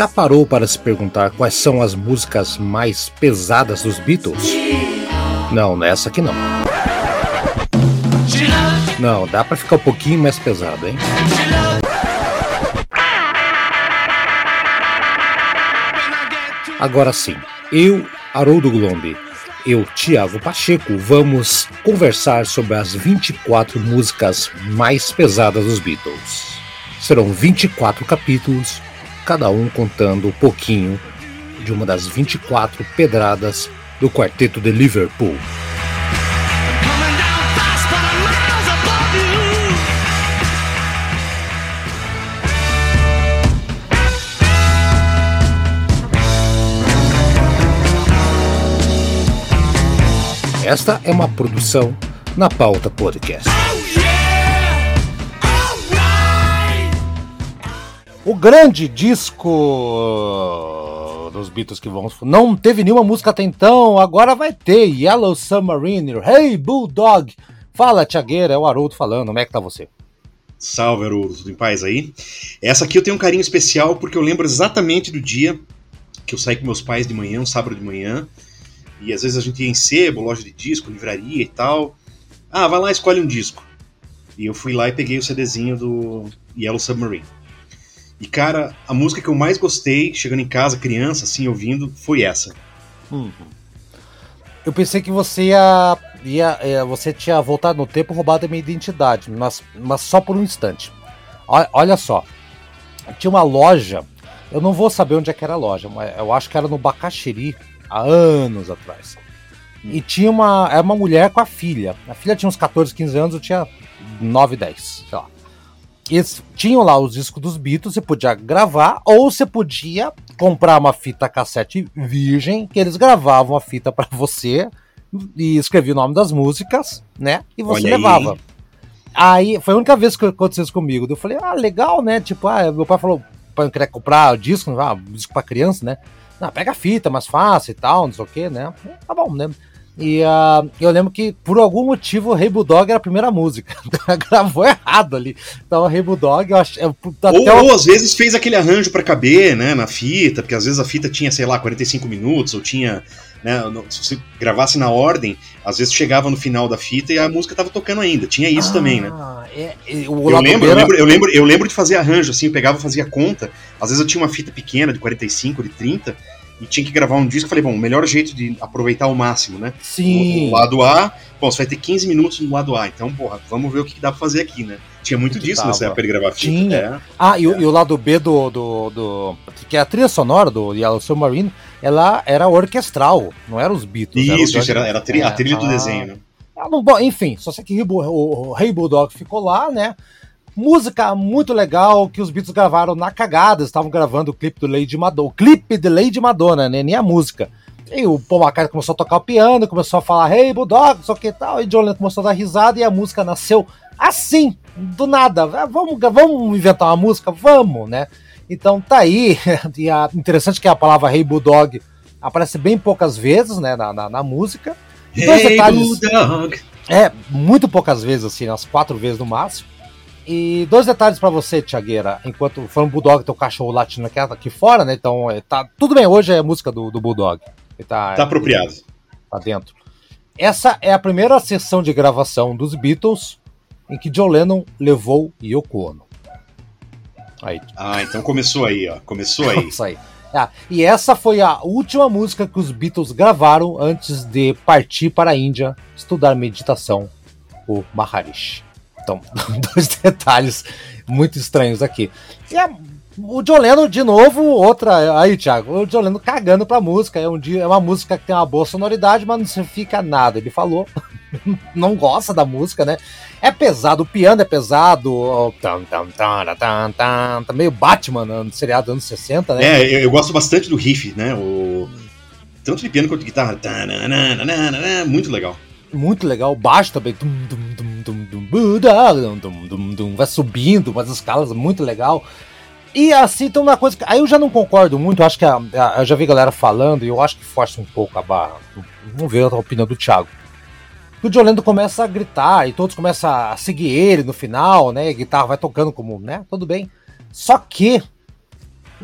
Já parou para se perguntar quais são as músicas mais pesadas dos Beatles? Não, nessa aqui não. Não, dá para ficar um pouquinho mais pesado, hein? Agora sim, eu, Haroldo Glombi, eu, Tiago Pacheco, vamos conversar sobre as 24 músicas mais pesadas dos Beatles. Serão 24 capítulos, cada um contando um pouquinho de uma das 24 pedradas do quarteto de Liverpool. Esta é uma produção na Pauta Podcast. O grande disco dos Beatles que vamos. Não teve nenhuma música até então, agora vai ter Yellow Submarine, Hey Bulldog. Fala, Tiagueira, é o Haroldo falando, como é que tá você? Salve, Haroldo, tudo em paz aí? Essa aqui eu tenho um carinho especial porque eu lembro exatamente do dia que eu saí com meus pais de manhã, um sábado de manhã, e às vezes a gente ia em sebo, loja de disco, livraria e tal. Ah, vai lá, escolhe um disco. E eu fui lá e peguei o CDzinho do Yellow Submarine. E cara, a música que eu mais gostei, chegando em casa, criança, assim, ouvindo, foi essa. Uhum. Eu pensei que você ia, ia, ia, Você tinha voltado no tempo roubado a minha identidade, mas, mas só por um instante. Olha só. Tinha uma loja. Eu não vou saber onde é que era a loja, mas eu acho que era no Bacaxiri, há anos atrás. E tinha uma. Era uma mulher com a filha. A filha tinha uns 14, 15 anos, eu tinha 9, 10, sei lá. Eles tinham lá os discos dos Beatles, você podia gravar, ou você podia comprar uma fita cassete virgem, que eles gravavam a fita para você e escrevia o nome das músicas, né? E você Olha levava. Aí. aí. foi a única vez que aconteceu isso comigo. Eu falei, ah, legal, né? Tipo, ah, meu pai falou, pai queria comprar disco, ah, disco pra criança, né? Não, pega a fita, mais fácil e tal, não sei o que, né? Tá bom, né? E uh, eu lembro que, por algum motivo, o Rei Bulldog era a primeira música. Gravou errado ali. Então, o Rei Bulldog, eu acho. Eu, ou, ou, às vezes fez aquele arranjo para caber, né, na fita, porque às vezes a fita tinha, sei lá, 45 minutos, ou tinha. Né, se você gravasse na ordem, às vezes chegava no final da fita e a música tava tocando ainda. Tinha isso ah, também, né? É, é, eu, lembro, eu, lembro, eu, lembro, eu lembro de fazer arranjo, assim, eu pegava fazia conta. Às vezes eu tinha uma fita pequena de 45, de 30 e tinha que gravar um disco, eu falei, bom, o melhor jeito de aproveitar ao máximo, né? Sim. O, lado A, bom, você vai ter 15 minutos no lado A, então, porra, vamos ver o que dá pra fazer aqui, né? Tinha muito que disso tava. nessa época de gravar fita. Tinha. É. Ah, e, é. e, o lado B do, do, do, Que é a trilha sonora do Yellow Submarine, ela era orquestral, não era os Beatles. Isso, era, isso, era, era a trilha, é, a trilha do ah, desenho, né? Ah, bom, enfim, só sei que o, o, o Rei Bulldog ficou lá, né? Música muito legal que os Beatles gravaram na cagada. Estavam gravando o clipe do Lady Madonna. O clipe de Lady Madonna, né? Nem a música. E o Paul McCartney começou a tocar o piano, começou a falar Hey Bulldog, só que tal. E John Lennon começou a dar risada e a música nasceu assim, do nada. Ah, vamos, vamos inventar uma música? Vamos, né? Então tá aí. E a, interessante que a palavra Hey Bulldog aparece bem poucas vezes, né, na, na, na música. Hey detalhes, Bulldog! É, muito poucas vezes, assim, umas quatro vezes no máximo. E dois detalhes para você, Tiagueira. Enquanto foi um Bulldog, teu cachorro latindo aqui, aqui fora, né? Então, é, tá tudo bem. Hoje é a música do, do Bulldog. Ele tá, tá apropriado. Tá dentro. Essa é a primeira sessão de gravação dos Beatles em que John Lennon levou Yoko Ono. Aí. Ah, então começou aí, ó. Começou aí. Isso aí. Ah, e essa foi a última música que os Beatles gravaram antes de partir para a Índia estudar meditação, o Maharishi. Então, dois detalhes muito estranhos aqui. E a, o John Lennon, de novo, outra. Aí, Thiago, o John Lennon cagando pra música. É, um dia, é uma música que tem uma boa sonoridade, mas não significa nada. Ele falou, não gosta da música, né? É pesado, o piano é pesado. Tam, tam, tam, tam, tam, tá meio Batman no seriado dos anos 60, né? É, eu, eu, gosto bastante do riff, né? O, tanto de piano quanto de guitarra. Muito legal. Muito legal, o baixo também. Vai subindo, umas escalas muito legal. E assim, então uma coisa que. Aí eu já não concordo muito, acho que a, a, eu já vi galera falando, e eu acho que força um pouco a barra. Vamos ver a opinião do Thiago. O Lennon começa a gritar e todos começam a seguir ele no final, né? A guitarra vai tocando como, né? Tudo bem. Só que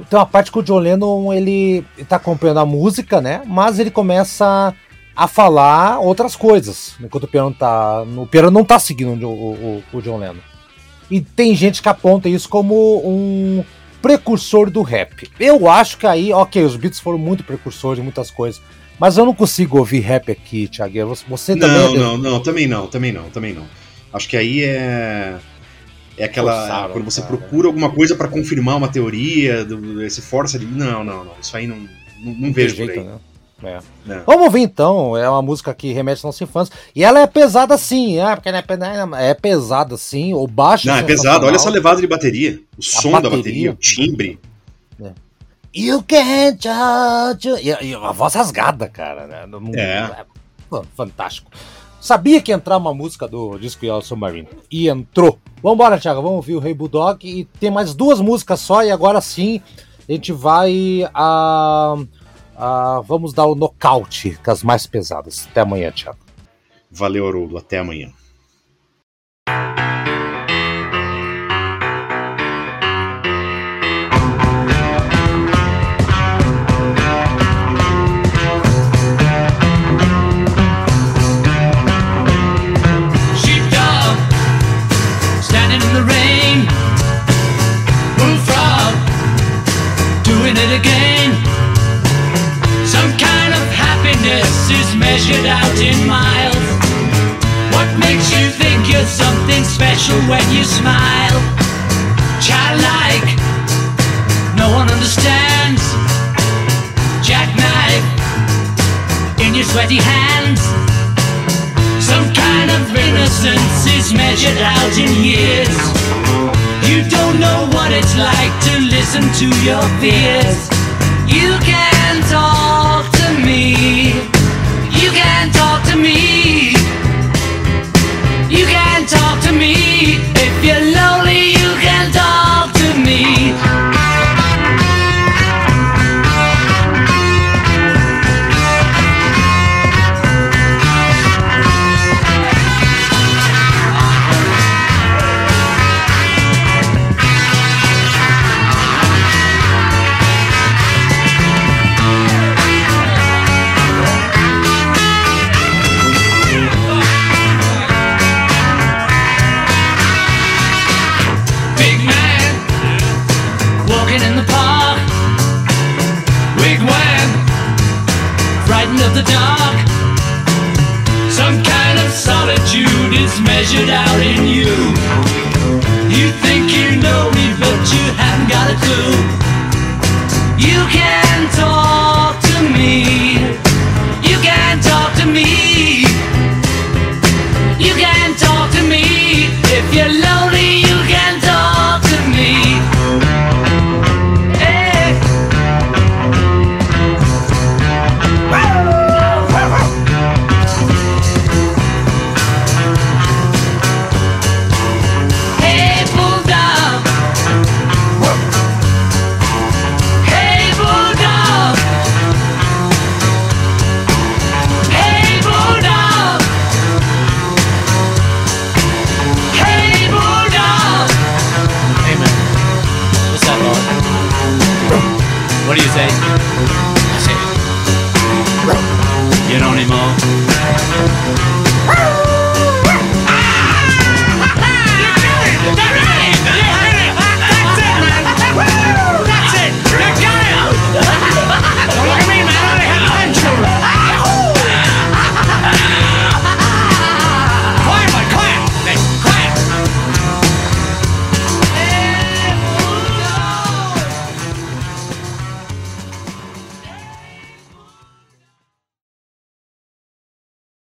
tem uma parte que o Lennon ele, ele tá acompanhando a música, né? Mas ele começa a falar outras coisas enquanto o piano tá. O piano não tá seguindo o, o, o John Lennon. E tem gente que aponta isso como um precursor do rap. Eu acho que aí, ok, os Beatles foram muito precursores de muitas coisas. Mas eu não consigo ouvir rap aqui, Thiago. Você não, também. É não, não, também não, também não, também não. Acho que aí é. É aquela. Forçaram, quando você cara. procura alguma coisa para confirmar uma teoria, do, esse força de. Não, não, não. Isso aí não, não, não vejo jeito, por aí. Né? É. É. Vamos ouvir então, é uma música que remete aos nossos fãs. E ela é pesada sim, é, porque é, é pesada sim, o baixo. Não, é pesada, olha essa levada de bateria, o a som bateria, da bateria, o timbre. É. You can't judge. E, e a voz rasgada, cara. Né? É. é. Fantástico. Sabia que ia entrar uma música do disco Yellow Submarine. E entrou. Vambora, Thiago, vamos ouvir o Rei Bulldog. E tem mais duas músicas só, e agora sim a gente vai a. Uh vamos dar o nocaute com as mais pesadas. Até amanhã, Thiago. Valeu, Haroldo. Até amanhã. Sweaty hands. Some kind of innocence is measured out in years. You don't know what it's like to listen to your fears. You can talk to me You can talk to me. Measured out in you. What do you say? I say, you don't anymore.